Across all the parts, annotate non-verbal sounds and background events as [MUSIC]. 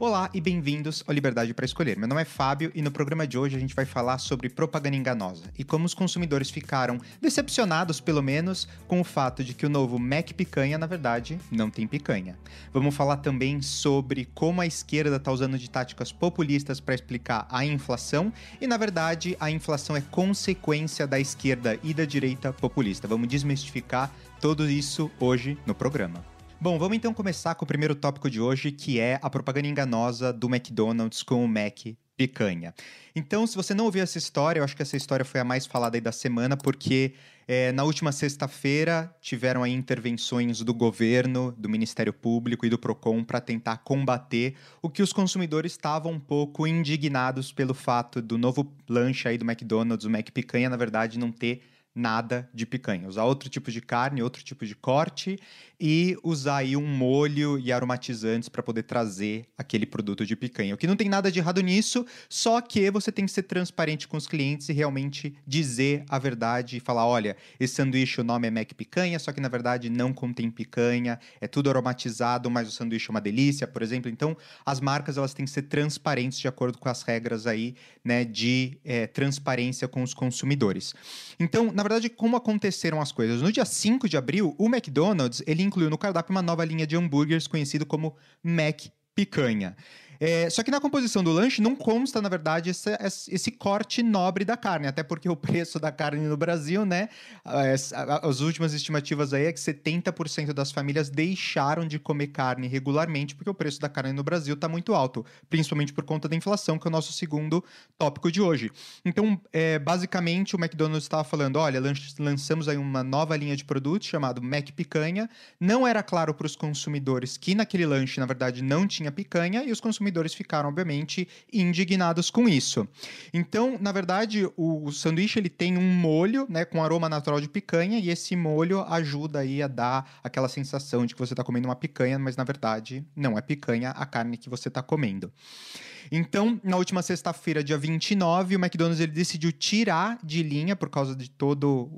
Olá e bem-vindos ao Liberdade para Escolher. Meu nome é Fábio e no programa de hoje a gente vai falar sobre propaganda enganosa e como os consumidores ficaram decepcionados, pelo menos, com o fato de que o novo Mac Picanha, na verdade, não tem picanha. Vamos falar também sobre como a esquerda está usando de táticas populistas para explicar a inflação e, na verdade, a inflação é consequência da esquerda e da direita populista. Vamos desmistificar tudo isso hoje no programa. Bom, vamos então começar com o primeiro tópico de hoje, que é a propaganda enganosa do McDonald's com o Mac picanha. Então, se você não ouviu essa história, eu acho que essa história foi a mais falada aí da semana, porque é, na última sexta-feira tiveram aí intervenções do governo, do Ministério Público e do PROCON para tentar combater o que os consumidores estavam um pouco indignados pelo fato do novo lanche aí do McDonald's, o Mac Picanha, na verdade, não ter nada de picanha. Usar outro tipo de carne, outro tipo de corte e usar aí um molho e aromatizantes para poder trazer aquele produto de picanha. O que não tem nada de errado nisso, só que você tem que ser transparente com os clientes e realmente dizer a verdade e falar, olha, esse sanduíche o nome é Mac Picanha, só que na verdade não contém picanha, é tudo aromatizado, mas o sanduíche é uma delícia, por exemplo. Então, as marcas elas têm que ser transparentes de acordo com as regras aí, né, de é, transparência com os consumidores. Então, na verdade, como aconteceram as coisas? No dia 5 de abril, o McDonald's, ele incluiu no cardápio uma nova linha de hambúrgueres conhecido como Mac Picanha. É, só que na composição do lanche não consta, na verdade, esse, esse, corte nobre da carne, até porque o preço da carne no Brasil, né? As, as últimas estimativas aí é que 70% das famílias deixaram de comer carne regularmente, porque o preço da carne no Brasil está muito alto, principalmente por conta da inflação, que é o nosso segundo tópico de hoje. Então, é, basicamente, o McDonald's estava falando: olha, lançamos aí uma nova linha de produtos chamado Mac Picanha. Não era claro para os consumidores que naquele lanche, na verdade, não tinha picanha, e os consumidores consumidores ficaram, obviamente, indignados com isso. Então, na verdade, o sanduíche ele tem um molho, né, com aroma natural de picanha, e esse molho ajuda aí a dar aquela sensação de que você está comendo uma picanha, mas na verdade não é picanha a carne que você está comendo. Então, na última sexta-feira, dia 29, o McDonald's ele decidiu tirar de linha por causa de todo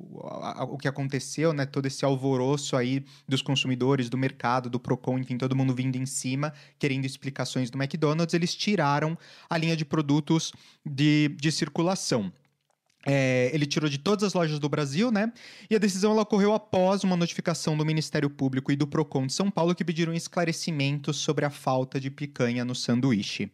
o que aconteceu, né? Todo esse alvoroço aí dos consumidores, do mercado, do Procon, enfim, todo mundo vindo em cima, querendo explicações do McDonald's, eles tiraram a linha de produtos de, de circulação. É, ele tirou de todas as lojas do Brasil, né? E a decisão ela ocorreu após uma notificação do Ministério Público e do Procon de São Paulo que pediram esclarecimentos sobre a falta de picanha no sanduíche.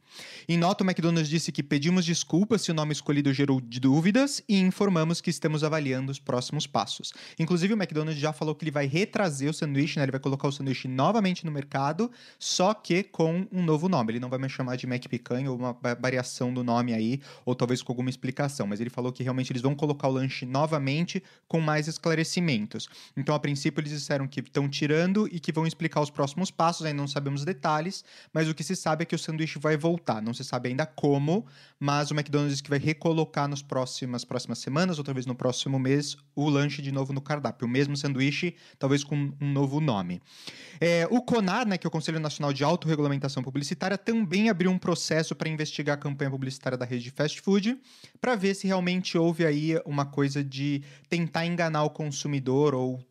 Em nota, o McDonald's disse que pedimos desculpas se o nome escolhido gerou dúvidas e informamos que estamos avaliando os próximos passos. Inclusive, o McDonald's já falou que ele vai retrazer o sanduíche, né? Ele vai colocar o sanduíche novamente no mercado, só que com um novo nome. Ele não vai mais chamar de Mac Picanha ou uma variação do nome aí, ou talvez com alguma explicação, mas ele falou que realmente eles vão colocar o lanche novamente com mais esclarecimentos. Então, a princípio, eles disseram que estão tirando e que vão explicar os próximos passos, ainda não sabemos detalhes, mas o que se sabe é que o sanduíche vai voltar. Não se sabe ainda como, mas o McDonald's disse que vai recolocar nas próximas, próximas semanas, ou talvez no próximo mês, o lanche de novo no cardápio. O mesmo sanduíche, talvez com um novo nome. É, o CONAR, né, que é o Conselho Nacional de Autorregulamentação Publicitária, também abriu um processo para investigar a campanha publicitária da rede de fast food, para ver se realmente houve aí uma coisa de tentar enganar o consumidor ou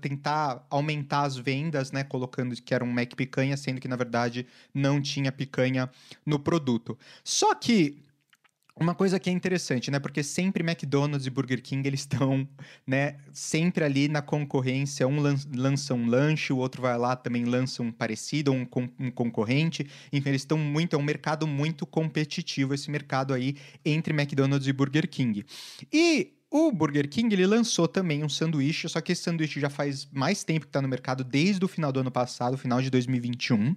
tentar aumentar as vendas, né, colocando que era um Mac picanha, sendo que na verdade não tinha picanha no produto. Só que uma coisa que é interessante, né? Porque sempre McDonald's e Burger King eles estão, [LAUGHS] né? Sempre ali na concorrência. Um lança um lanche, o outro vai lá também lança um parecido, um, um concorrente. Enfim, eles estão muito. É um mercado muito competitivo esse mercado aí entre McDonald's e Burger King. E o Burger King ele lançou também um sanduíche, só que esse sanduíche já faz mais tempo que está no mercado, desde o final do ano passado, final de 2021.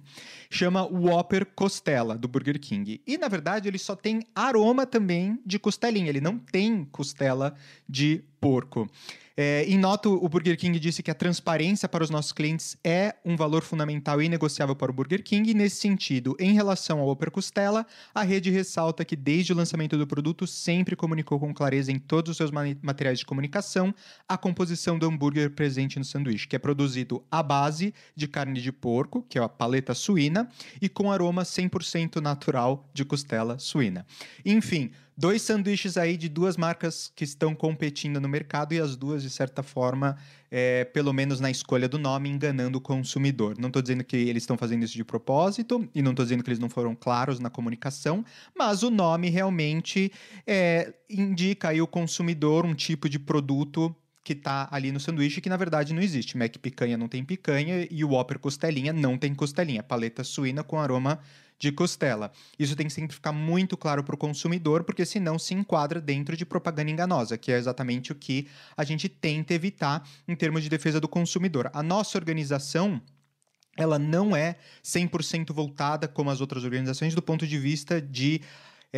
Chama Whopper Costela, do Burger King. E, na verdade, ele só tem aroma também de costelinha, ele não tem costela de porco. É, em nota, o Burger King disse que a transparência para os nossos clientes é um valor fundamental e negociável para o Burger King. Nesse sentido, em relação ao Upper Costela, a rede ressalta que desde o lançamento do produto sempre comunicou com clareza em todos os seus materiais de comunicação a composição do hambúrguer presente no sanduíche, que é produzido à base de carne de porco, que é a paleta suína, e com aroma 100% natural de costela suína. Enfim, dois sanduíches aí de duas marcas que estão competindo no mercado e as duas, de certa forma, é, pelo menos na escolha do nome, enganando o consumidor. Não estou dizendo que eles estão fazendo isso de propósito e não estou dizendo que eles não foram claros na comunicação, mas o nome realmente é, indica aí o consumidor um tipo de produto que está ali no sanduíche que na verdade não existe. Mac picanha não tem picanha e o Whopper costelinha não tem costelinha. Paleta suína com aroma de costela. Isso tem que sempre ficar muito claro para o consumidor, porque senão se enquadra dentro de propaganda enganosa, que é exatamente o que a gente tenta evitar em termos de defesa do consumidor. A nossa organização ela não é 100% voltada como as outras organizações do ponto de vista de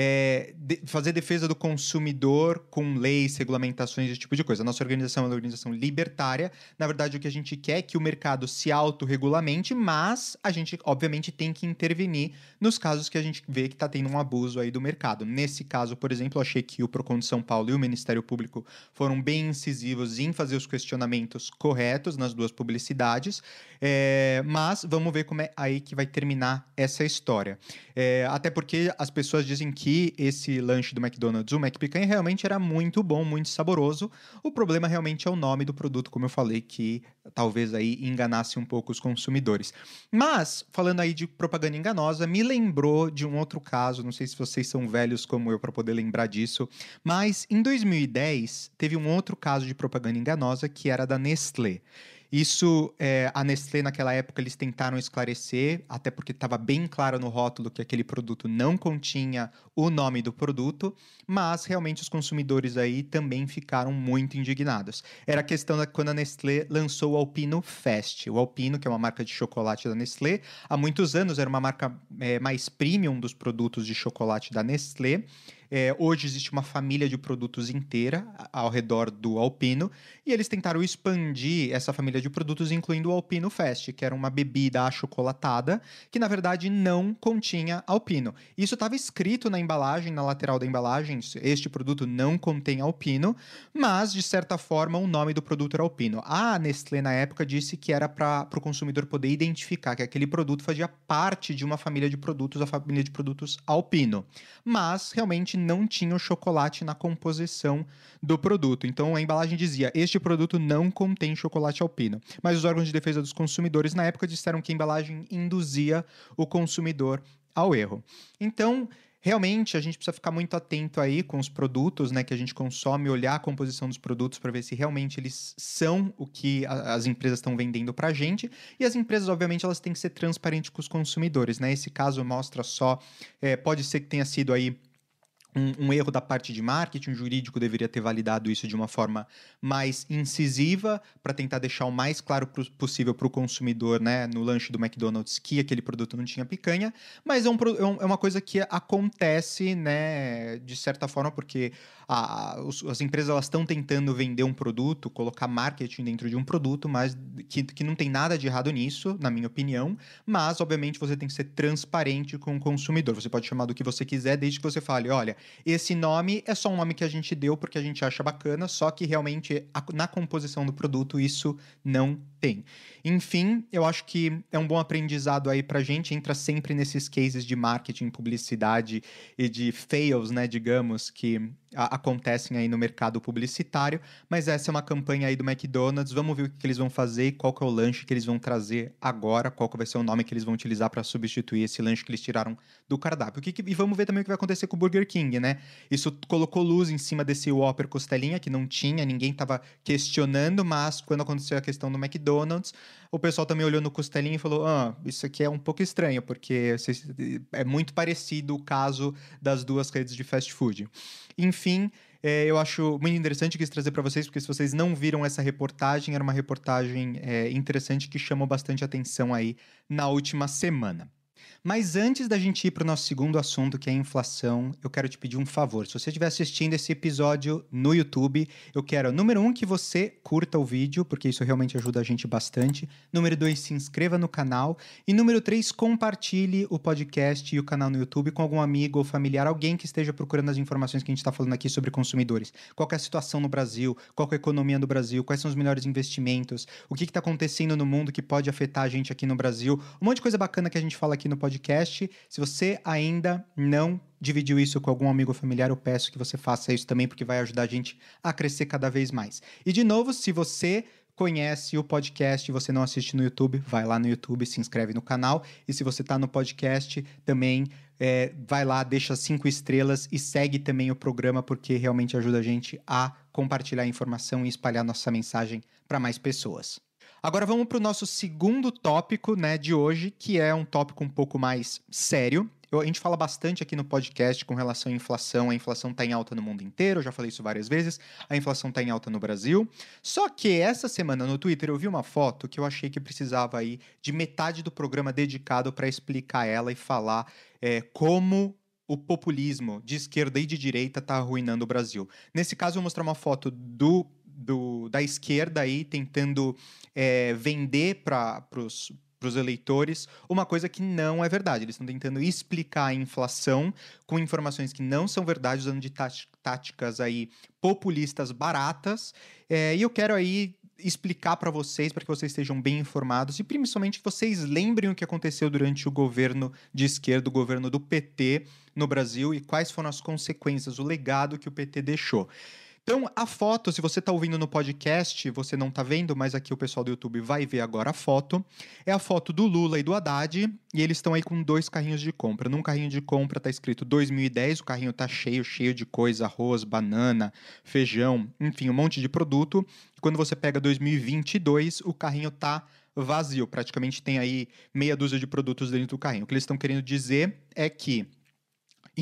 é, de, fazer defesa do consumidor com leis, regulamentações, esse tipo de coisa. A nossa organização é uma organização libertária. Na verdade, o que a gente quer é que o mercado se autorregulamente, mas a gente, obviamente, tem que intervenir nos casos que a gente vê que está tendo um abuso aí do mercado. Nesse caso, por exemplo, achei que o Procon de São Paulo e o Ministério Público foram bem incisivos em fazer os questionamentos corretos nas duas publicidades. É, mas vamos ver como é aí que vai terminar essa história. É, até porque as pessoas dizem que esse lanche do McDonald's, o McPicanha, realmente era muito bom, muito saboroso. O problema realmente é o nome do produto, como eu falei, que talvez aí enganasse um pouco os consumidores. Mas, falando aí de propaganda enganosa, me lembrou de um outro caso, não sei se vocês são velhos como eu para poder lembrar disso, mas em 2010 teve um outro caso de propaganda enganosa que era da Nestlé. Isso, é, a Nestlé, naquela época, eles tentaram esclarecer, até porque estava bem claro no rótulo que aquele produto não continha o nome do produto, mas realmente os consumidores aí também ficaram muito indignados. Era a questão da quando a Nestlé lançou o Alpino Fest. O Alpino, que é uma marca de chocolate da Nestlé, há muitos anos era uma marca é, mais premium dos produtos de chocolate da Nestlé. É, hoje existe uma família de produtos inteira ao redor do Alpino e eles tentaram expandir essa família de produtos, incluindo o Alpino Fest, que era uma bebida achocolatada que na verdade não continha alpino. Isso estava escrito na embalagem, na lateral da embalagem: este produto não contém alpino, mas de certa forma o nome do produto era alpino. A Nestlé na época disse que era para o consumidor poder identificar que aquele produto fazia parte de uma família de produtos, a família de produtos alpino. Mas realmente não tinha o chocolate na composição do produto. Então a embalagem dizia: este produto não contém chocolate alpino. Mas os órgãos de defesa dos consumidores na época disseram que a embalagem induzia o consumidor ao erro. Então, realmente a gente precisa ficar muito atento aí com os produtos né, que a gente consome, olhar a composição dos produtos para ver se realmente eles são o que a, as empresas estão vendendo para a gente. E as empresas, obviamente, elas têm que ser transparentes com os consumidores. Né? Esse caso mostra só, é, pode ser que tenha sido aí um, um, erro da parte de marketing, o jurídico deveria ter validado isso de uma forma mais incisiva para tentar deixar o mais claro possível para o consumidor, né, no lanche do McDonald's que aquele produto não tinha picanha, mas é, um, é, é uma coisa que acontece, né, de certa forma, porque a, os, as empresas elas estão tentando vender um produto, colocar marketing dentro de um produto, mas que, que não tem nada de errado nisso, na minha opinião, mas obviamente você tem que ser transparente com o consumidor. Você pode chamar do que você quiser, desde que você fale, olha, esse nome é só um nome que a gente deu porque a gente acha bacana, só que realmente na composição do produto isso não tem. Enfim, eu acho que é um bom aprendizado aí pra gente, entra sempre nesses cases de marketing, publicidade e de fails, né, digamos, que acontecem aí no mercado publicitário, mas essa é uma campanha aí do McDonald's, vamos ver o que, eles vão fazer, qual que é o lanche que eles vão trazer agora, qual que vai ser o nome que eles vão utilizar para substituir esse lanche que eles tiraram do cardápio. E vamos ver também o que vai acontecer com o Burger King, né? Isso colocou luz em cima desse Whopper costelinha, que não tinha, ninguém estava questionando, mas quando aconteceu a questão do McDonald's, o pessoal também olhou no costelinho e falou: ah, isso aqui é um pouco estranho, porque é muito parecido o caso das duas redes de fast food. Enfim, é, eu acho muito interessante quis trazer para vocês, porque se vocês não viram essa reportagem, era uma reportagem é, interessante que chamou bastante atenção aí na última semana. Mas antes da gente ir para o nosso segundo assunto, que é a inflação, eu quero te pedir um favor. Se você estiver assistindo esse episódio no YouTube, eu quero, número um, que você curta o vídeo, porque isso realmente ajuda a gente bastante. Número dois, se inscreva no canal. E número três, compartilhe o podcast e o canal no YouTube com algum amigo ou familiar, alguém que esteja procurando as informações que a gente está falando aqui sobre consumidores. Qual é a situação no Brasil? Qual é a economia do Brasil? Quais são os melhores investimentos? O que está acontecendo no mundo que pode afetar a gente aqui no Brasil? Um monte de coisa bacana que a gente fala aqui no podcast podcast. Se você ainda não dividiu isso com algum amigo familiar, eu peço que você faça isso também, porque vai ajudar a gente a crescer cada vez mais. E de novo, se você conhece o podcast e você não assiste no YouTube, vai lá no YouTube, se inscreve no canal. E se você está no podcast, também é, vai lá, deixa cinco estrelas e segue também o programa, porque realmente ajuda a gente a compartilhar informação e espalhar nossa mensagem para mais pessoas. Agora vamos para o nosso segundo tópico né, de hoje, que é um tópico um pouco mais sério. Eu, a gente fala bastante aqui no podcast com relação à inflação. A inflação está em alta no mundo inteiro, eu já falei isso várias vezes. A inflação está em alta no Brasil. Só que essa semana no Twitter eu vi uma foto que eu achei que precisava aí de metade do programa dedicado para explicar ela e falar é, como o populismo de esquerda e de direita está arruinando o Brasil. Nesse caso, eu vou mostrar uma foto do do, da esquerda aí tentando é, vender para os para os eleitores uma coisa que não é verdade. Eles estão tentando explicar a inflação com informações que não são verdade, usando de táticas aí populistas baratas. É, e eu quero aí explicar para vocês, para que vocês estejam bem informados e principalmente que vocês lembrem o que aconteceu durante o governo de esquerda, o governo do PT no Brasil e quais foram as consequências, o legado que o PT deixou. Então, a foto, se você está ouvindo no podcast, você não está vendo, mas aqui o pessoal do YouTube vai ver agora a foto. É a foto do Lula e do Haddad, e eles estão aí com dois carrinhos de compra. Num carrinho de compra está escrito 2010, o carrinho está cheio, cheio de coisa, arroz, banana, feijão, enfim, um monte de produto. E quando você pega 2022, o carrinho está vazio, praticamente tem aí meia dúzia de produtos dentro do carrinho. O que eles estão querendo dizer é que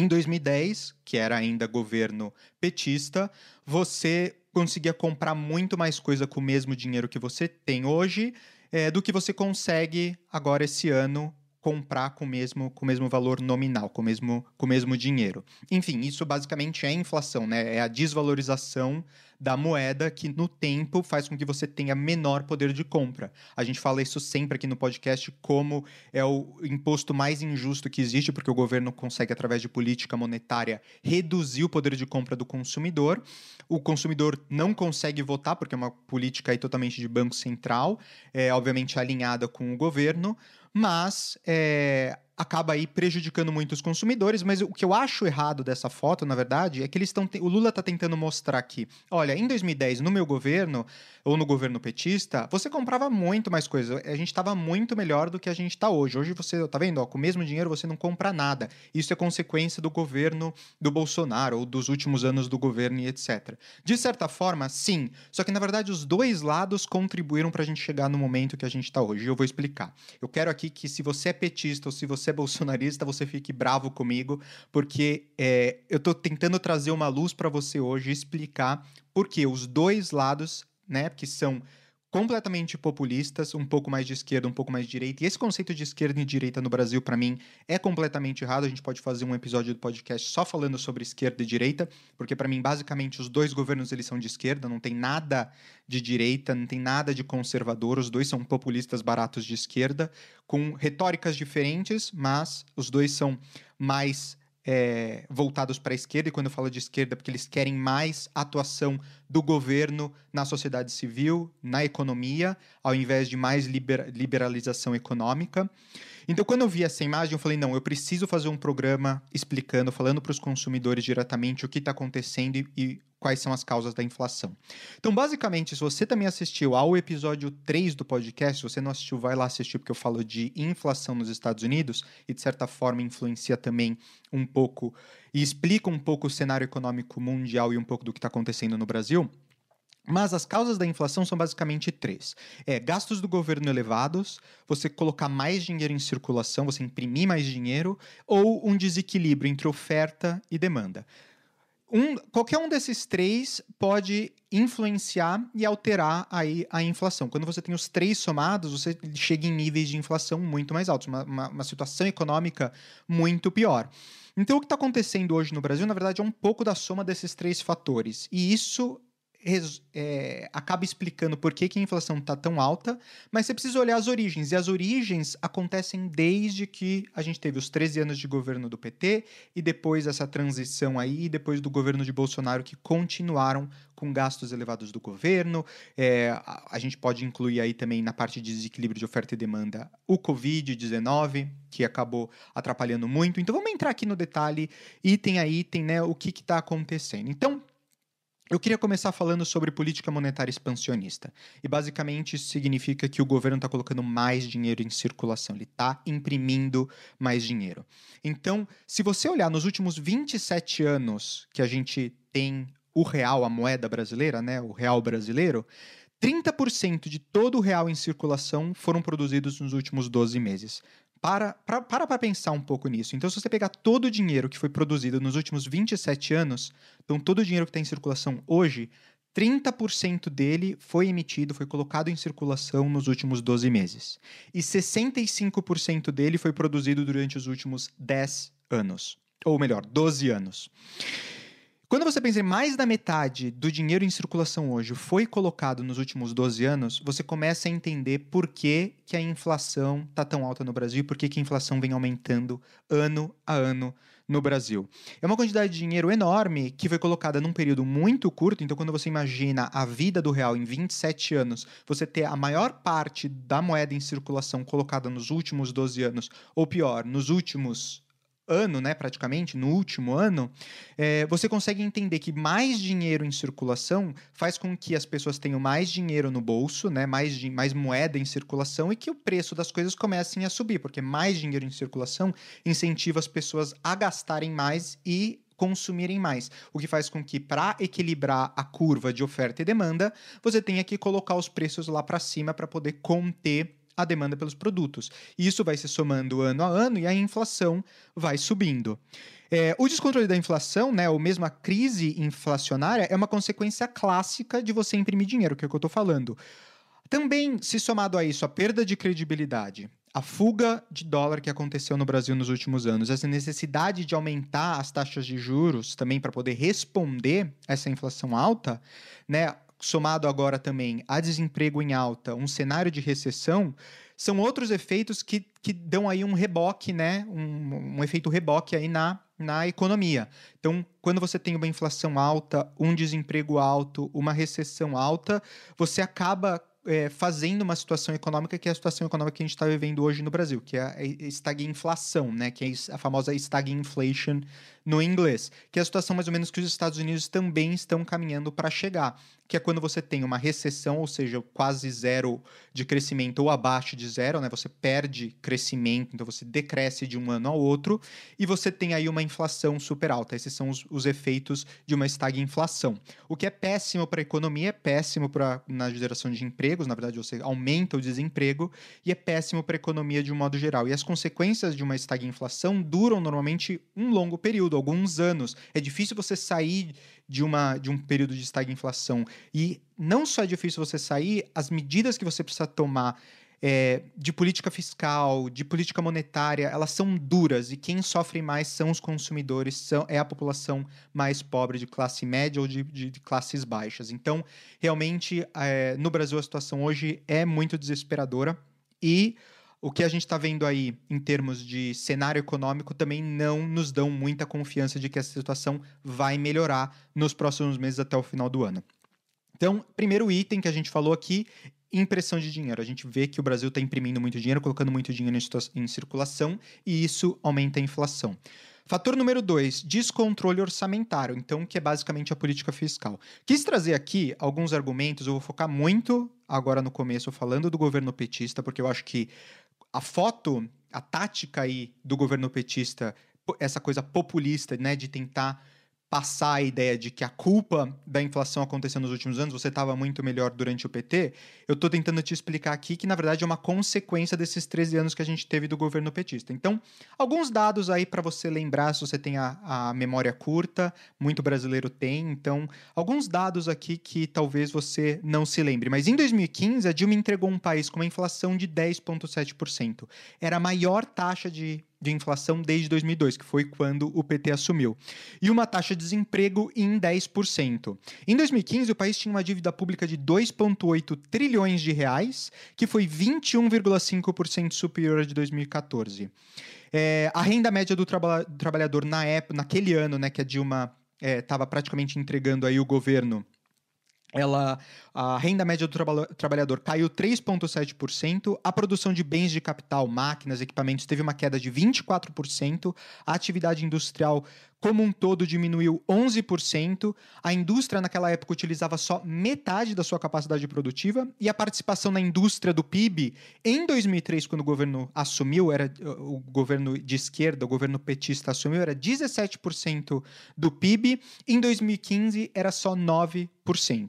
em 2010, que era ainda governo petista, você conseguia comprar muito mais coisa com o mesmo dinheiro que você tem hoje é, do que você consegue agora esse ano comprar com o mesmo, com o mesmo valor nominal, com o mesmo, com o mesmo dinheiro. Enfim, isso basicamente é inflação, né? É a desvalorização da moeda que no tempo faz com que você tenha menor poder de compra. A gente fala isso sempre aqui no podcast como é o imposto mais injusto que existe, porque o governo consegue através de política monetária reduzir o poder de compra do consumidor. O consumidor não consegue votar porque é uma política aí totalmente de banco central, é obviamente alinhada com o governo, mas é, acaba aí prejudicando muito os consumidores, mas o que eu acho errado dessa foto, na verdade, é que eles estão o Lula está tentando mostrar aqui, olha, em 2010 no meu governo ou no governo petista, você comprava muito mais coisa, a gente estava muito melhor do que a gente está hoje. Hoje você tá vendo, ó, com o mesmo dinheiro você não compra nada. Isso é consequência do governo do Bolsonaro ou dos últimos anos do governo e etc. De certa forma, sim, só que na verdade os dois lados contribuíram para a gente chegar no momento que a gente está hoje. Eu vou explicar. Eu quero aqui que se você é petista ou se você você é bolsonarista, você fique bravo comigo, porque é, eu estou tentando trazer uma luz para você hoje explicar por que os dois lados, né, que são completamente populistas, um pouco mais de esquerda, um pouco mais de direita. E esse conceito de esquerda e direita no Brasil, para mim, é completamente errado. A gente pode fazer um episódio do podcast só falando sobre esquerda e direita, porque para mim, basicamente, os dois governos eles são de esquerda, não tem nada de direita, não tem nada de conservador. Os dois são populistas baratos de esquerda, com retóricas diferentes, mas os dois são mais é, voltados para a esquerda, e quando eu falo de esquerda, é porque eles querem mais atuação do governo na sociedade civil, na economia, ao invés de mais liber liberalização econômica. Então, quando eu vi essa imagem, eu falei: não, eu preciso fazer um programa explicando, falando para os consumidores diretamente o que está acontecendo e, e quais são as causas da inflação. Então, basicamente, se você também assistiu ao episódio 3 do podcast, se você não assistiu, vai lá assistir, porque eu falo de inflação nos Estados Unidos e, de certa forma, influencia também um pouco e explica um pouco o cenário econômico mundial e um pouco do que está acontecendo no Brasil. Mas as causas da inflação são basicamente três: é gastos do governo elevados, você colocar mais dinheiro em circulação, você imprimir mais dinheiro, ou um desequilíbrio entre oferta e demanda. Um, qualquer um desses três pode influenciar e alterar aí a inflação. Quando você tem os três somados, você chega em níveis de inflação muito mais altos, uma, uma, uma situação econômica muito pior. Então, o que está acontecendo hoje no Brasil, na verdade, é um pouco da soma desses três fatores. E isso é, acaba explicando por que, que a inflação está tão alta, mas você precisa olhar as origens. E as origens acontecem desde que a gente teve os 13 anos de governo do PT e depois essa transição aí, e depois do governo de Bolsonaro, que continuaram com gastos elevados do governo. É, a, a gente pode incluir aí também na parte de desequilíbrio de oferta e demanda o Covid-19, que acabou atrapalhando muito. Então vamos entrar aqui no detalhe, item a item, né, o que está acontecendo. Então, eu queria começar falando sobre política monetária expansionista. E basicamente isso significa que o governo está colocando mais dinheiro em circulação, ele está imprimindo mais dinheiro. Então, se você olhar nos últimos 27 anos que a gente tem o real, a moeda brasileira, né, o real brasileiro, 30% de todo o real em circulação foram produzidos nos últimos 12 meses. Para para, para pensar um pouco nisso. Então, se você pegar todo o dinheiro que foi produzido nos últimos 27 anos, então todo o dinheiro que está em circulação hoje, 30% dele foi emitido, foi colocado em circulação nos últimos 12 meses. E 65% dele foi produzido durante os últimos 10 anos. Ou melhor, 12 anos. Quando você pensa em mais da metade do dinheiro em circulação hoje foi colocado nos últimos 12 anos, você começa a entender por que, que a inflação está tão alta no Brasil e por que, que a inflação vem aumentando ano a ano no Brasil. É uma quantidade de dinheiro enorme que foi colocada num período muito curto. Então, quando você imagina a vida do real em 27 anos, você ter a maior parte da moeda em circulação colocada nos últimos 12 anos, ou pior, nos últimos ano, né, praticamente, no último ano, é, você consegue entender que mais dinheiro em circulação faz com que as pessoas tenham mais dinheiro no bolso, né, mais, mais moeda em circulação e que o preço das coisas comecem a subir, porque mais dinheiro em circulação incentiva as pessoas a gastarem mais e consumirem mais, o que faz com que para equilibrar a curva de oferta e demanda, você tenha que colocar os preços lá para cima para poder conter a demanda pelos produtos. Isso vai se somando ano a ano e a inflação vai subindo. É, o descontrole da inflação, né, ou mesmo a crise inflacionária, é uma consequência clássica de você imprimir dinheiro, que é o que eu estou falando. Também, se somado a isso, a perda de credibilidade, a fuga de dólar que aconteceu no Brasil nos últimos anos, essa necessidade de aumentar as taxas de juros também para poder responder a essa inflação alta, né, somado agora também a desemprego em alta, um cenário de recessão, são outros efeitos que, que dão aí um reboque, né? Um, um efeito reboque aí na, na economia. Então, quando você tem uma inflação alta, um desemprego alto, uma recessão alta, você acaba é, fazendo uma situação econômica que é a situação econômica que a gente está vivendo hoje no Brasil, que é a estagflação, né? Que é a famosa stagflation no inglês, que é a situação mais ou menos que os Estados Unidos também estão caminhando para chegar, que é quando você tem uma recessão, ou seja, quase zero de crescimento ou abaixo de zero, né? Você perde crescimento, então você decresce de um ano ao outro, e você tem aí uma inflação super alta. Esses são os, os efeitos de uma estagflação. O que é péssimo para a economia, é péssimo para na geração de empregos, na verdade você aumenta o desemprego, e é péssimo para a economia de um modo geral. E as consequências de uma estagflação duram normalmente um longo período alguns anos. É difícil você sair de, uma, de um período de estagflação. E não só é difícil você sair, as medidas que você precisa tomar é, de política fiscal, de política monetária, elas são duras e quem sofre mais são os consumidores, são, é a população mais pobre de classe média ou de, de, de classes baixas. Então, realmente, é, no Brasil a situação hoje é muito desesperadora e o que a gente está vendo aí em termos de cenário econômico também não nos dão muita confiança de que essa situação vai melhorar nos próximos meses até o final do ano. Então, primeiro item que a gente falou aqui, impressão de dinheiro. A gente vê que o Brasil está imprimindo muito dinheiro, colocando muito dinheiro em, circulação, e isso aumenta a inflação. Fator número dois, descontrole orçamentário, então, que é basicamente a política fiscal. Quis trazer aqui alguns argumentos, eu vou focar muito agora no começo falando do governo petista, porque eu acho que a foto, a tática aí do governo petista, essa coisa populista, né, de tentar passar a ideia de que a culpa da inflação aconteceu nos últimos anos, você estava muito melhor durante o PT, eu estou tentando te explicar aqui que, na verdade, é uma consequência desses 13 anos que a gente teve do governo petista. Então, alguns dados aí para você lembrar, se você tem a, a memória curta, muito brasileiro tem, então, alguns dados aqui que talvez você não se lembre. Mas em 2015, a Dilma entregou um país com uma inflação de 10,7%. Era a maior taxa de de inflação desde 2002, que foi quando o PT assumiu, e uma taxa de desemprego em 10%. Em 2015, o país tinha uma dívida pública de 2,8 trilhões de reais, que foi 21,5% superior à de 2014. É, a renda média do traba trabalhador na época, naquele ano, né, que a Dilma estava é, praticamente entregando aí o governo ela, a renda média do traba trabalhador caiu 3,7%, a produção de bens de capital, máquinas, equipamentos teve uma queda de 24%, a atividade industrial como um todo diminuiu 11%, a indústria naquela época utilizava só metade da sua capacidade produtiva e a participação na indústria do PIB em 2003, quando o governo assumiu, era o governo de esquerda, o governo petista assumiu, era 17% do PIB, em 2015 era só 9%.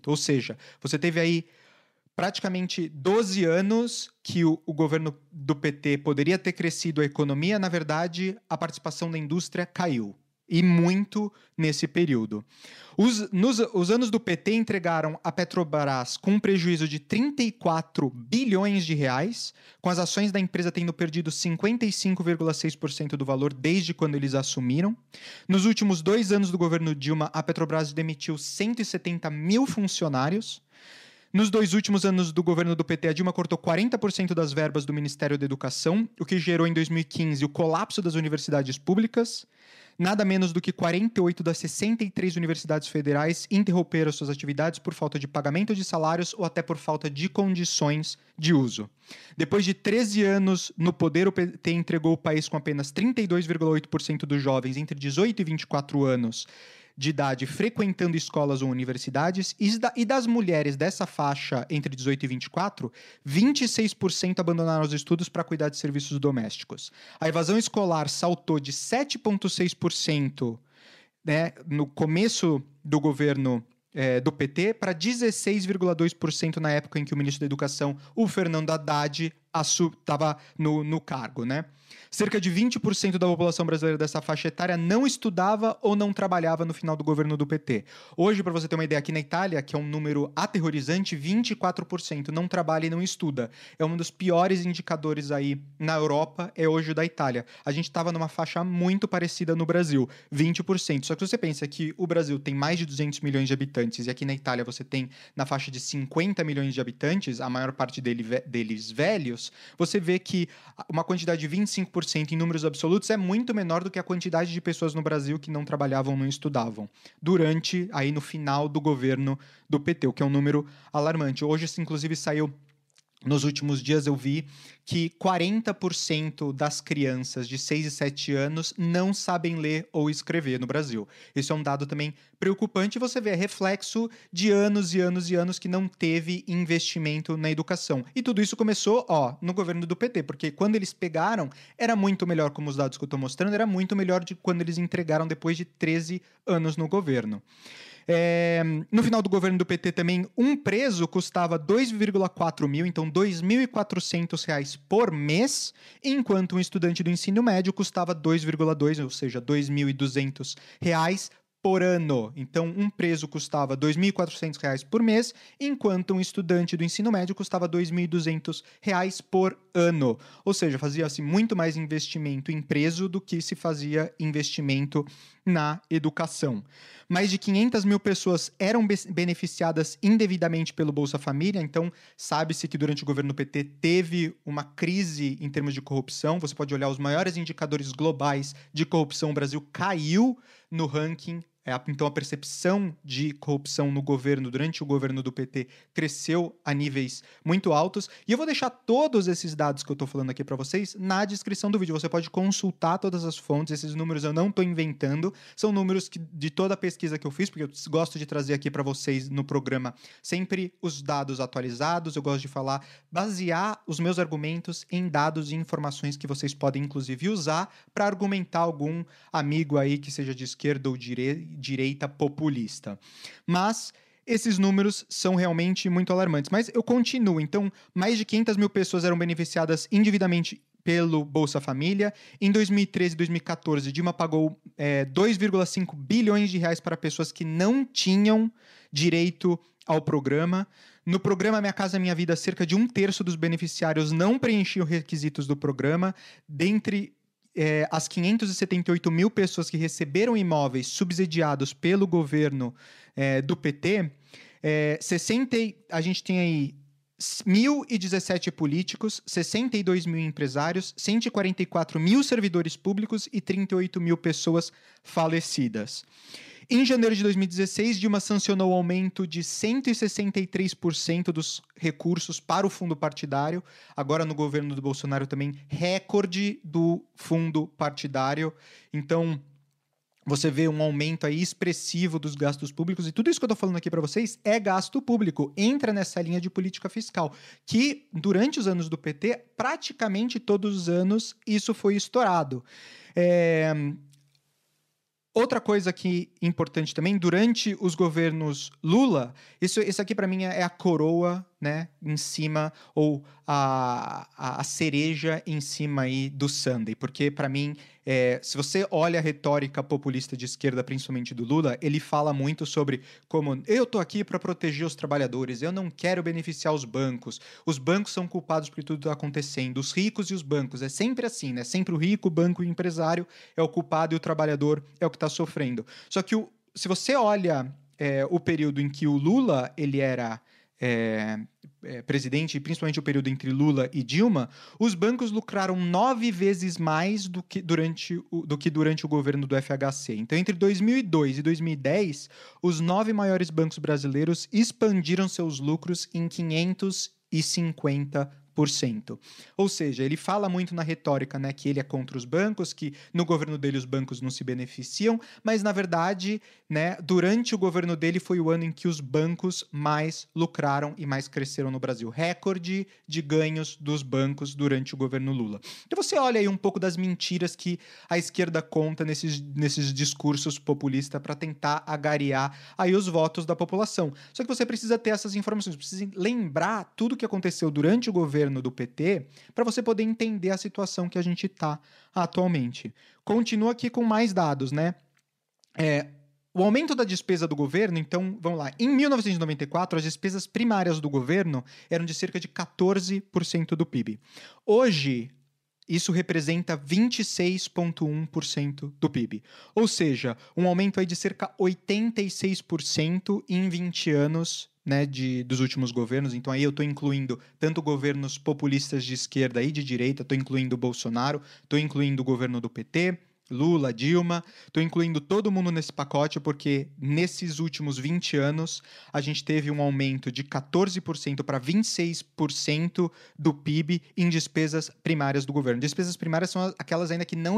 Ou seja, você teve aí praticamente 12 anos que o, o, governo do PT poderia ter crescido a economia, na verdade, a participação da indústria caiu e muito nesse período. Os, nos, os anos do PT entregaram a Petrobras com um prejuízo de 34 bilhões de reais, com as ações da empresa tendo perdido 55,6% do valor desde quando eles assumiram. Nos últimos dois anos do governo Dilma, a Petrobras demitiu 170 mil funcionários. Nos dois últimos anos do governo do PT, a Dilma cortou 40% das verbas do Ministério da Educação, o que gerou em 2015 o colapso das universidades públicas. Nada menos do que 48 das 63 universidades federais interromperam suas atividades por falta de pagamento de salários ou até por falta de condições de uso. Depois de 13 anos no poder, o PT entregou o país com apenas 32,8% dos jovens entre 18 e 24 anos de idade frequentando escolas ou universidades e das mulheres dessa faixa entre 18 e 24, 26% abandonaram os estudos para cuidar de serviços domésticos. A evasão escolar saltou de 7,6% né, no começo do governo é, do PT para 16,2% na época em que o ministro da Educação, o Fernando Haddad, estava no, no cargo, né? Cerca de 20% da população brasileira dessa faixa etária não estudava ou não trabalhava no final do governo do PT. Hoje, para você ter uma ideia, aqui na Itália, que é um número aterrorizante, 24% não trabalha e não estuda. É um dos piores indicadores aí na Europa, é hoje o da Itália. A gente estava numa faixa muito parecida no Brasil, 20%. Só que você pensa que o Brasil tem mais de 200 milhões de habitantes e aqui na Itália você tem na faixa de 50 milhões de habitantes, a maior parte dele, deles velhos, você vê que uma quantidade de 25% em números absolutos é muito menor do que a quantidade de pessoas no Brasil que não trabalhavam, não estudavam, durante, aí no final do governo do PT, o que é um número alarmante. Hoje, inclusive, saiu nos últimos dias eu vi que 40% das crianças de 6 e 7 anos não sabem ler ou escrever no Brasil. Isso é um dado também preocupante. Você vê é reflexo de anos e anos e anos que não teve investimento na educação. E tudo isso começou, ó, no governo do PT, porque quando eles pegaram, era muito melhor, como os dados que eu estou mostrando, era muito melhor de quando eles entregaram depois de 13 anos no governo. É, no final do governo do PT também, um preso custava 2,4 mil, então R$ 2.400 por mês, enquanto um estudante do ensino médio custava 2,2, ou seja, R$ 2.200 por ano. Então, um preso custava R$ 2.400 por mês, enquanto um estudante do ensino médio custava R$ 2.200 por ano. Ou seja, fazia-se muito mais investimento em preso do que se fazia investimento na educação. Mais de 500 mil pessoas eram be beneficiadas indevidamente pelo Bolsa Família, então sabe-se que durante o governo PT teve uma crise em termos de corrupção. Você pode olhar os maiores indicadores globais de corrupção. O Brasil caiu no ranking então, a percepção de corrupção no governo, durante o governo do PT, cresceu a níveis muito altos. E eu vou deixar todos esses dados que eu estou falando aqui para vocês na descrição do vídeo. Você pode consultar todas as fontes. Esses números eu não estou inventando. São números que, de toda a pesquisa que eu fiz, porque eu gosto de trazer aqui para vocês no programa sempre os dados atualizados. Eu gosto de falar, basear os meus argumentos em dados e informações que vocês podem, inclusive, usar para argumentar algum amigo aí que seja de esquerda ou direita direita populista. Mas esses números são realmente muito alarmantes. Mas eu continuo. Então, mais de 500 mil pessoas eram beneficiadas individualmente pelo Bolsa Família. Em 2013 e 2014, Dilma pagou é, 2,5 bilhões de reais para pessoas que não tinham direito ao programa. No programa Minha Casa Minha Vida, cerca de um terço dos beneficiários não preenchiam requisitos do programa. Dentre é, as 578 mil pessoas que receberam imóveis subsidiados pelo governo é, do PT, é, 60, a gente tem aí 1.017 políticos, 62 mil empresários, 144 mil servidores públicos e 38 mil pessoas falecidas. Em janeiro de 2016, Dilma sancionou o aumento de 163% dos recursos para o fundo partidário. Agora, no governo do Bolsonaro, também recorde do fundo partidário. Então, você vê um aumento aí expressivo dos gastos públicos e tudo isso que eu estou falando aqui para vocês é gasto público, entra nessa linha de política fiscal, que durante os anos do PT, praticamente todos os anos, isso foi estourado. É, Outra coisa que importante também, durante os governos Lula, isso, isso aqui para mim é a coroa né, em cima, ou a, a, a cereja em cima aí do Sunday. Porque, para mim, é, se você olha a retórica populista de esquerda, principalmente do Lula, ele fala muito sobre como eu tô aqui para proteger os trabalhadores, eu não quero beneficiar os bancos, os bancos são culpados por tudo que está acontecendo, os ricos e os bancos. É sempre assim, né? Sempre o rico, o banco e o empresário é o culpado e o trabalhador é o que está sofrendo. Só que o, se você olha é, o período em que o Lula ele era é, é, presidente, principalmente o período entre Lula e Dilma, os bancos lucraram nove vezes mais do que durante o, do que durante o governo do FHC. Então, entre 2002 e 2010, os nove maiores bancos brasileiros expandiram seus lucros em 550 ou seja, ele fala muito na retórica né, que ele é contra os bancos, que no governo dele os bancos não se beneficiam, mas na verdade, né, durante o governo dele foi o ano em que os bancos mais lucraram e mais cresceram no Brasil. Recorde de ganhos dos bancos durante o governo Lula. Então você olha aí um pouco das mentiras que a esquerda conta nesses, nesses discursos populistas para tentar agariar aí os votos da população. Só que você precisa ter essas informações, precisa lembrar tudo o que aconteceu durante o governo governo do PT para você poder entender a situação que a gente está atualmente. Continua aqui com mais dados, né? É, o aumento da despesa do governo, então, vamos lá. Em 1994, as despesas primárias do governo eram de cerca de 14% do PIB. Hoje, isso representa 26,1% do PIB. Ou seja, um aumento aí de cerca de 86% em 20 anos né, de, dos últimos governos. Então aí eu estou incluindo tanto governos populistas de esquerda e de direita, estou incluindo o Bolsonaro, estou incluindo o governo do PT, Lula, Dilma, estou incluindo todo mundo nesse pacote porque nesses últimos 20 anos a gente teve um aumento de 14% para 26% do PIB em despesas primárias do governo. Despesas primárias são aquelas ainda que não,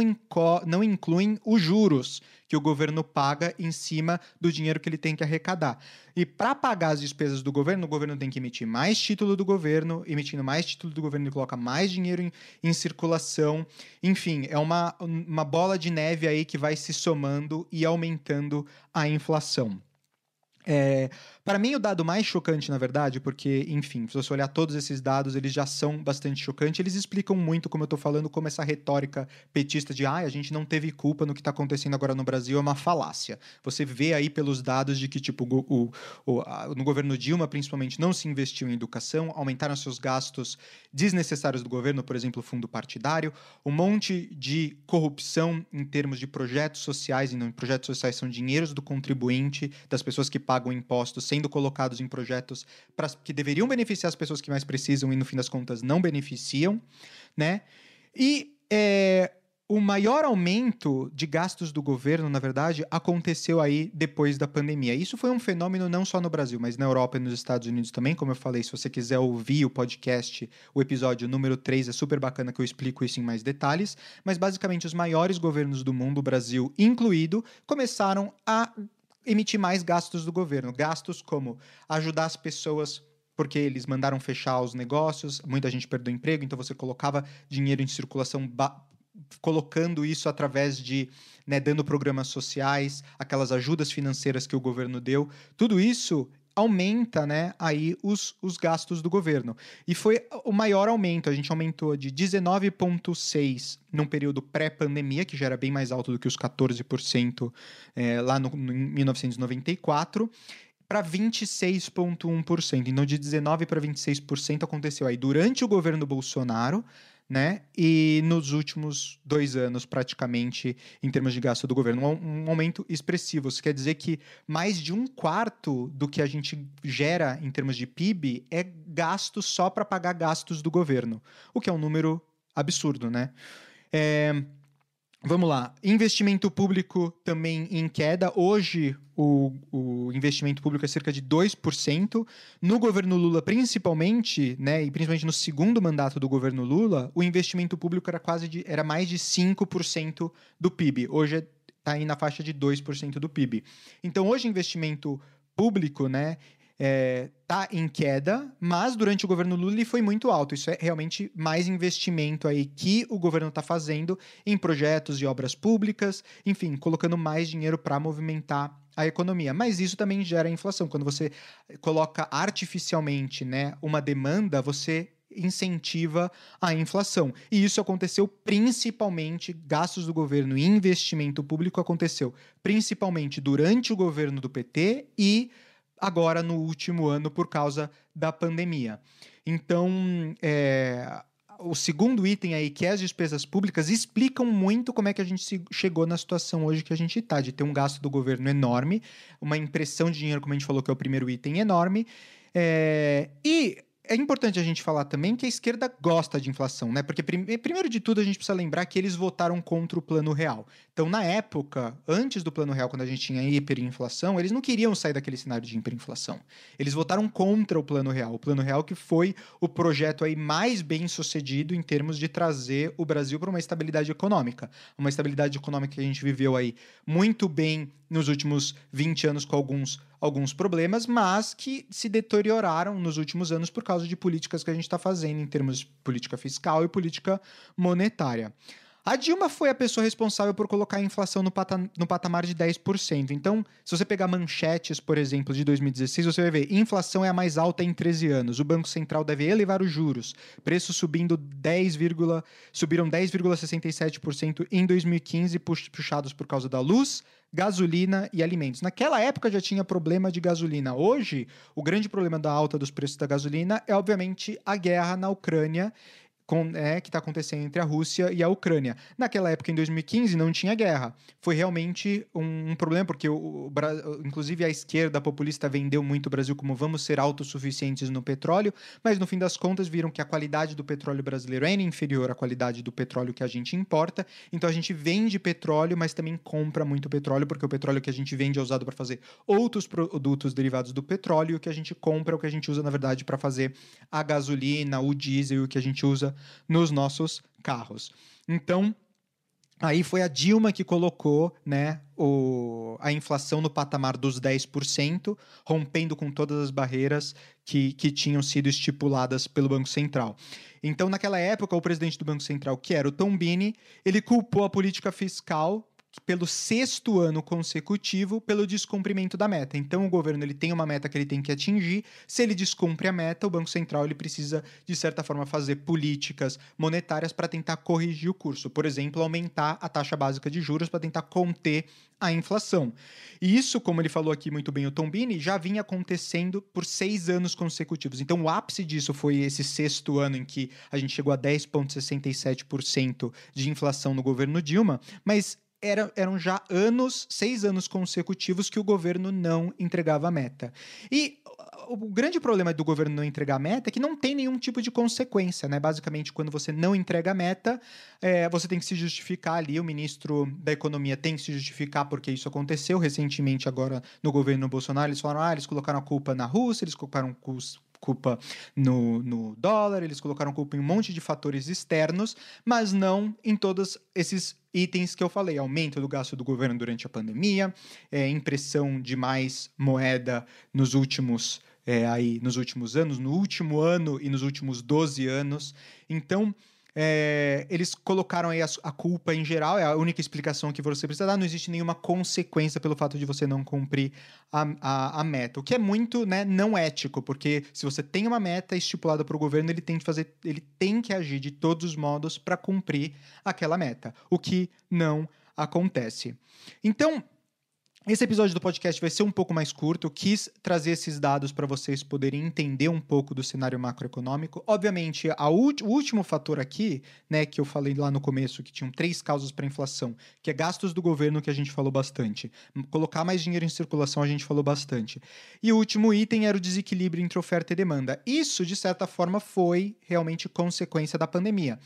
não incluem os juros que o governo paga em cima do dinheiro que ele tem que arrecadar. E para pagar as despesas do governo, o governo tem que emitir mais título do governo, emitindo mais título do governo, ele coloca mais dinheiro em, em circulação. Enfim, é uma, uma bola de neve aí que vai se somando e aumentando a inflação. É, para mim, o dado mais chocante, na verdade, porque, enfim, se você olhar todos esses dados, eles já são bastante chocantes. Eles explicam muito, como eu estou falando, como essa retórica petista de ah, a gente não teve culpa no que está acontecendo agora no Brasil é uma falácia. Você vê aí pelos dados de que, tipo, o, o, a, no governo Dilma, principalmente, não se investiu em educação, aumentaram seus gastos desnecessários do governo, por exemplo, fundo partidário, um monte de corrupção em termos de projetos sociais, e não, projetos sociais são dinheiros do contribuinte, das pessoas que pagam impostos, sem sendo colocados em projetos pra, que deveriam beneficiar as pessoas que mais precisam e, no fim das contas, não beneficiam, né? E é, o maior aumento de gastos do governo, na verdade, aconteceu aí depois da pandemia. Isso foi um fenômeno não só no Brasil, mas na Europa e nos Estados Unidos também. Como eu falei, se você quiser ouvir o podcast, o episódio número 3 é super bacana que eu explico isso em mais detalhes. Mas basicamente, os maiores governos do mundo, o Brasil incluído, começaram a emitir mais gastos do governo. Gastos como ajudar as pessoas porque eles mandaram fechar os negócios, muita gente perdeu emprego, então você colocava dinheiro em circulação colocando isso através de né, dando programas sociais, aquelas ajudas financeiras que o governo deu, tudo isso aumenta né, aí os, os gastos do governo. E foi o maior aumento, a gente aumentou de 19,6% num período pré-pandemia, que já era bem mais alto do que os 14% é, lá no, no, em 1994, para 26,1%. Então, de 19% para 26% aconteceu aí durante o governo Bolsonaro, né? E nos últimos dois anos, praticamente, em termos de gasto do governo, um, aumento expressivo. Isso quer dizer que mais de um quarto do que a gente gera em termos de PIB é gasto só para pagar gastos do governo, o que é um número absurdo, né? É, Vamos lá. Investimento público também em queda. Hoje, o, o, investimento público é cerca de 2%. No governo Lula, principalmente, né, e principalmente no segundo mandato do governo Lula, o investimento público era quase de, era mais de 5% do PIB. Hoje está aí na faixa de 2% do PIB. Então, hoje, investimento público, né, está é, em queda, mas durante o governo Lula ele foi muito alto. Isso é realmente mais investimento aí que o governo está fazendo em projetos e obras públicas, enfim, colocando mais dinheiro para movimentar a economia. Mas isso também gera inflação. Quando você coloca artificialmente né, uma demanda, você incentiva a inflação. E isso aconteceu principalmente, gastos do governo e investimento público aconteceu principalmente durante o governo do PT e agora no último ano por causa da pandemia. Então, é, o segundo item aí, que é as despesas públicas, explicam muito como é que a gente chegou na situação hoje que a gente está, de ter um gasto do governo enorme, uma impressão de dinheiro, como a gente falou, que é o primeiro item enorme. É, e é importante a gente falar também que a esquerda gosta de inflação, né? Porque, primeiro de tudo, a gente precisa lembrar que eles votaram contra o plano real. Então, na época, antes do plano real, quando a gente tinha hiperinflação, eles não queriam sair daquele cenário de hiperinflação. Eles votaram contra o plano real. O plano real que foi o projeto aí mais bem sucedido em termos de trazer o Brasil para uma estabilidade econômica. Uma estabilidade econômica que a gente viveu aí muito bem nos últimos 20 anos com alguns alguns problemas, mas que se deterioraram nos últimos anos por causa de políticas que a gente está fazendo em termos de política fiscal e política monetária. A Dilma foi a pessoa responsável por colocar a inflação no, pata no patamar de 10%. Então, se você pegar manchetes, por exemplo, de 2016, você vai ver: inflação é a mais alta em 13 anos. O Banco Central deve elevar os juros. Preços subindo 10, subiram 10,67% em 2015, puxados por causa da luz, gasolina e alimentos. Naquela época já tinha problema de gasolina. Hoje, o grande problema da alta dos preços da gasolina é, obviamente, a guerra na Ucrânia com, é, que está acontecendo entre a Rússia e a Ucrânia. Naquela época, em 2015, não tinha guerra. Foi realmente um, um problema, porque, o, o, inclusive, a esquerda populista vendeu muito o Brasil como vamos ser autossuficientes no petróleo, mas no fim das contas viram que a qualidade do petróleo brasileiro é inferior à qualidade do petróleo que a gente importa. Então a gente vende petróleo, mas também compra muito petróleo, porque o petróleo que a gente vende é usado para fazer outros produtos derivados do petróleo, o que a gente compra é o que a gente usa, na verdade, para fazer a gasolina, o diesel, o que a gente usa nos nossos carros. Então, Aí foi a Dilma que colocou né, o, a inflação no patamar dos 10%, rompendo com todas as barreiras que, que tinham sido estipuladas pelo Banco Central. Então, naquela época, o presidente do Banco Central, que era o Tombini, ele culpou a política fiscal pelo sexto ano consecutivo pelo descumprimento da meta. Então o governo ele tem uma meta que ele tem que atingir. Se ele descumpre a meta, o Banco Central ele precisa de certa forma fazer políticas monetárias para tentar corrigir o curso. Por exemplo, aumentar a taxa básica de juros para tentar conter a inflação. E isso, como ele falou aqui muito bem o Tombini, já vinha acontecendo por seis anos consecutivos. Então o ápice disso foi esse sexto ano em que a gente chegou a 10,67% de inflação no governo Dilma, mas era, eram já anos, seis anos consecutivos, que o governo não entregava a meta. E o grande problema do governo não entregar a meta é que não tem nenhum tipo de consequência, né? Basicamente, quando você não entrega a meta, é, você tem que se justificar ali. O ministro da Economia tem que se justificar porque isso aconteceu recentemente agora no governo Bolsonaro. Eles falaram, ah, eles colocaram a culpa na Rússia, eles colocaram culpa no, no dólar, eles colocaram culpa em um monte de fatores externos, mas não em todos esses itens que eu falei: aumento do gasto do governo durante a pandemia, é, impressão de mais moeda nos últimos. É, aí, nos últimos anos, no último ano e nos últimos 12 anos. Então, é, eles colocaram aí a, a, culpa em geral, é a única explicação que você precisa dar, não existe nenhuma consequência pelo fato de você não cumprir a, a, a meta, o que é muito né, não ético, porque se você tem uma meta estipulada para o governo, ele tem que fazer, ele tem que agir de todos os modos para cumprir aquela meta, o que não acontece. Então, Esse episódio do podcast vai ser um pouco mais curto. Eu quis trazer esses dados para vocês poderem entender um pouco do cenário macroeconômico. Obviamente, o último fator aqui, né, que eu falei lá no começo, que tinham três causas para inflação, que é gastos do governo, que a gente falou bastante. Colocar mais dinheiro em circulação, a gente falou bastante. E o último item era o desequilíbrio entre oferta e demanda. Isso, de certa forma, foi realmente consequência da pandemia.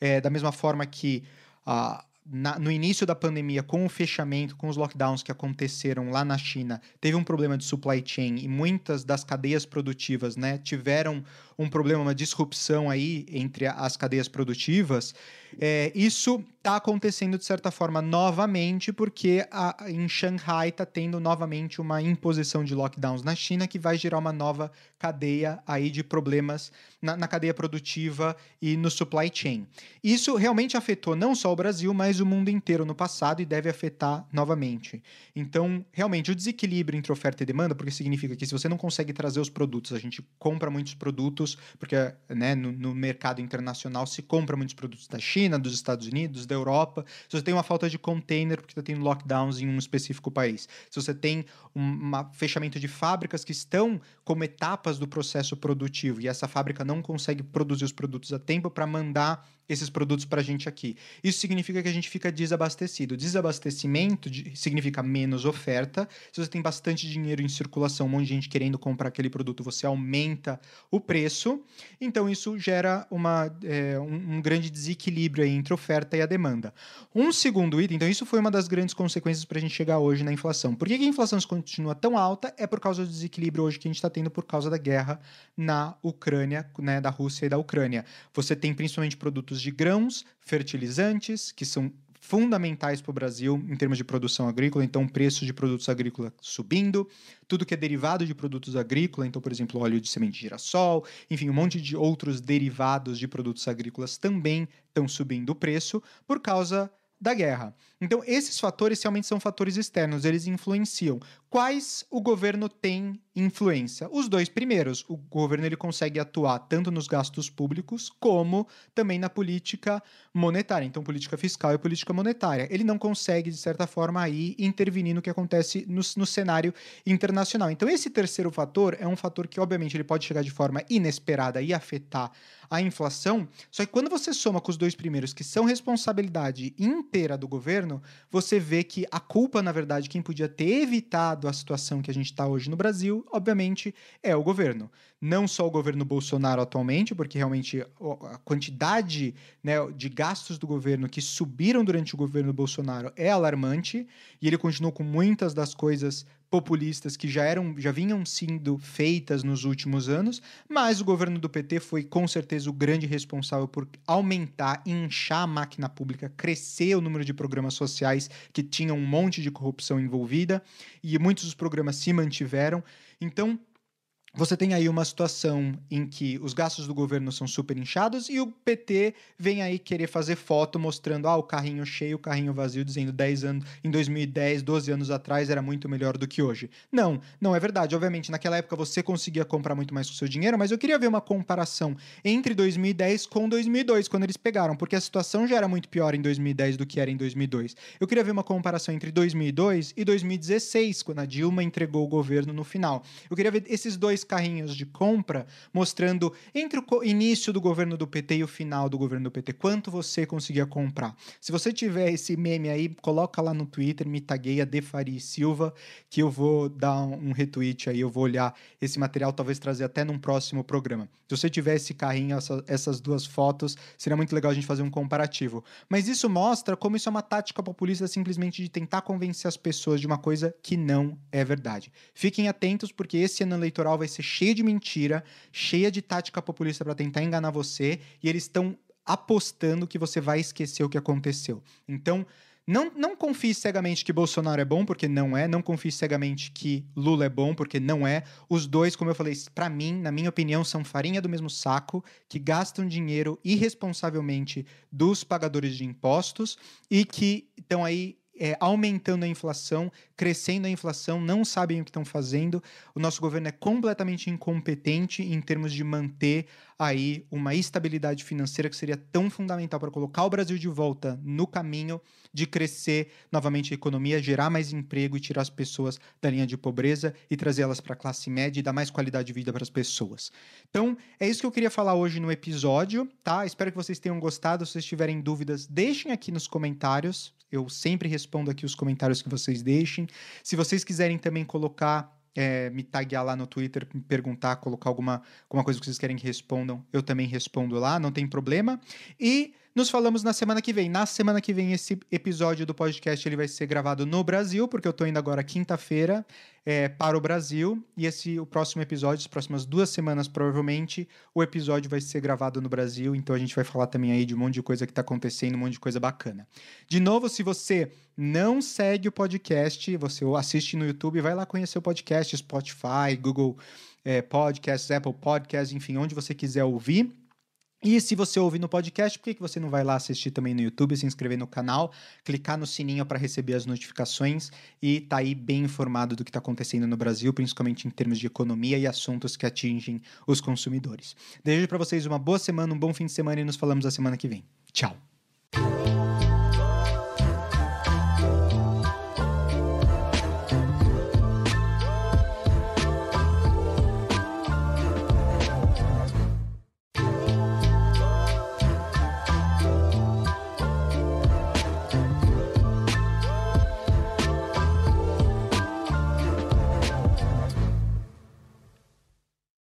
É, da mesma forma que. a na, no início da pandemia, com o fechamento, com os lockdowns que aconteceram lá na China, teve um problema de supply chain e muitas das cadeias produtivas né, tiveram um problema, uma disrupção aí entre as cadeias produtivas. É, isso está acontecendo de certa forma novamente, porque a, em Shanghai está tendo novamente uma imposição de lockdowns na China que vai gerar uma nova cadeia aí de problemas na, na cadeia produtiva e no supply chain. Isso realmente afetou não só o Brasil, mas o mundo inteiro no passado e deve afetar novamente. Então, realmente, o desequilíbrio entre oferta e demanda, porque significa que se você não consegue trazer os produtos, a gente compra muitos produtos, porque né, no, no mercado internacional se compra muitos produtos da China, dos Estados Unidos, da Europa. Se você tem uma falta de container, porque está tendo lockdowns em um específico país. Se você tem um fechamento de fábricas que estão como etapas do processo produtivo e essa fábrica não consegue produzir os produtos a tempo para mandar esses produtos para a gente aqui. Isso significa que a gente fica desabastecido. Desabastecimento de, significa menos oferta. Se você tem bastante dinheiro em circulação, um monte de gente querendo comprar aquele produto, você aumenta o preço. Então, isso gera uma, é, um, um, grande desequilíbrio entre oferta e a demanda. Um segundo item, então, isso foi uma das grandes consequências para a gente chegar hoje na inflação. Por que a inflação continua tão alta? É por causa do desequilíbrio hoje que a gente está tendo por causa da guerra na Ucrânia, né, da Rússia e da Ucrânia. Você tem principalmente produtos produtos de grãos, fertilizantes, que são fundamentais para o Brasil em termos de produção agrícola, então o preço de produtos agrícolas subindo, tudo que é derivado de produtos agrícolas, então, por exemplo, óleo de semente de girassol, enfim, um monte de outros derivados de produtos agrícolas também estão subindo o preço por causa da guerra. Então, esses fatores realmente são fatores externos, eles influenciam. Quais o governo tem influência? Os dois primeiros. O governo ele consegue atuar tanto nos gastos públicos como também na política monetária. Então, política fiscal e política monetária. Ele não consegue, de certa forma, aí intervenir no que acontece no, no cenário internacional. Então, esse terceiro fator é um fator que, obviamente, ele pode chegar de forma inesperada e afetar a inflação. Só que quando você soma com os dois primeiros, que são responsabilidade inteira do governo, você vê que a culpa, na verdade, quem podia ter evitado a situação que a gente está hoje no Brasil, obviamente, é o governo. Não só o governo Bolsonaro atualmente, porque realmente a quantidade né, de gastos do governo que subiram durante o governo Bolsonaro é alarmante, e ele continuou com muitas das coisas populistas que já eram já vinham sendo feitas nos últimos anos, mas o governo do PT foi com certeza o grande responsável por aumentar, inchar a máquina pública, crescer o número de programas sociais que tinham um monte de corrupção envolvida e muitos dos programas se mantiveram. Então, você tem aí uma situação em que os gastos do governo são super inchados e o PT vem aí querer fazer foto mostrando ah, o carrinho cheio, o carrinho vazio, dizendo 10 anos, em 2010, 12 anos atrás era muito melhor do que hoje. Não, não é verdade. Obviamente, naquela época você conseguia comprar muito mais com seu dinheiro, mas eu queria ver uma comparação entre 2010 com 2002, quando eles pegaram, porque a situação já era muito pior em 2010 do que era em 2002. Eu queria ver uma comparação entre 2002 e 2016, quando a Dilma entregou o governo no final. Eu queria ver esses dois carrinhos de compra mostrando entre o início do governo do PT e o final do governo do PT quanto você conseguia comprar. Se você tiver esse meme aí, coloca lá no Twitter, me tagueia Defari Silva, que eu vou dar um retweet aí, eu vou olhar esse material, talvez trazer até num próximo programa. Se você tiver esse carrinho, essa, essas duas fotos, seria muito legal a gente fazer um comparativo. Mas isso mostra como isso é uma tática populista simplesmente de tentar convencer as pessoas de uma coisa que não é verdade. Fiquem atentos porque esse ano eleitoral vai ser cheia de mentira, cheia de tática populista para tentar enganar você, e eles estão apostando que você vai esquecer o que aconteceu. Então, não, não confie cegamente que Bolsonaro é bom, porque não é. Não confie cegamente que Lula é bom, porque não é. Os dois, como eu falei, para mim, na minha opinião, são farinha do mesmo saco, que gastam dinheiro irresponsavelmente dos pagadores de impostos e que estão aí é, aumentando a inflação, crescendo a inflação, não sabem o que estão fazendo. O nosso governo é completamente incompetente em termos de manter aí uma estabilidade financeira que seria tão fundamental para colocar o Brasil de volta no caminho de crescer novamente a economia, gerar mais emprego e tirar as pessoas da linha de pobreza e trazê-las para a classe média e dar mais qualidade de vida para as pessoas. Então, é isso que eu queria falar hoje no episódio, tá? Espero que vocês tenham gostado. Se vocês tiverem dúvidas, deixem aqui nos comentários. Eu sempre respondo aqui os comentários que vocês deixem. Se vocês quiserem também colocar é, me taguear lá no Twitter, me perguntar, colocar alguma, alguma coisa que vocês querem que respondam, eu também respondo lá, não tem problema. E nos falamos na semana que vem. Na semana que vem, esse episódio do podcast ele vai ser gravado no Brasil, porque eu tô indo agora quinta-feira é, para o Brasil. E esse o próximo episódio, as próximas duas semanas, provavelmente, o episódio vai ser gravado no Brasil. Então a gente vai falar também aí de um monte de coisa que tá acontecendo, um monte de coisa bacana. De novo, se você não segue o podcast, você assiste no YouTube, vai lá conhecer o podcast, Spotify, Google é, Podcasts, Apple Podcasts, enfim, onde você quiser ouvir. E se você ouve no podcast, por que, você não vai lá assistir também no YouTube, se inscrever no canal, clicar no sininho para receber as notificações e tá aí bem informado do que está acontecendo no Brasil, principalmente em termos de economia e assuntos que atingem os consumidores. Desejo para vocês uma boa semana, um bom fim de semana e nos falamos a semana que vem. Tchau!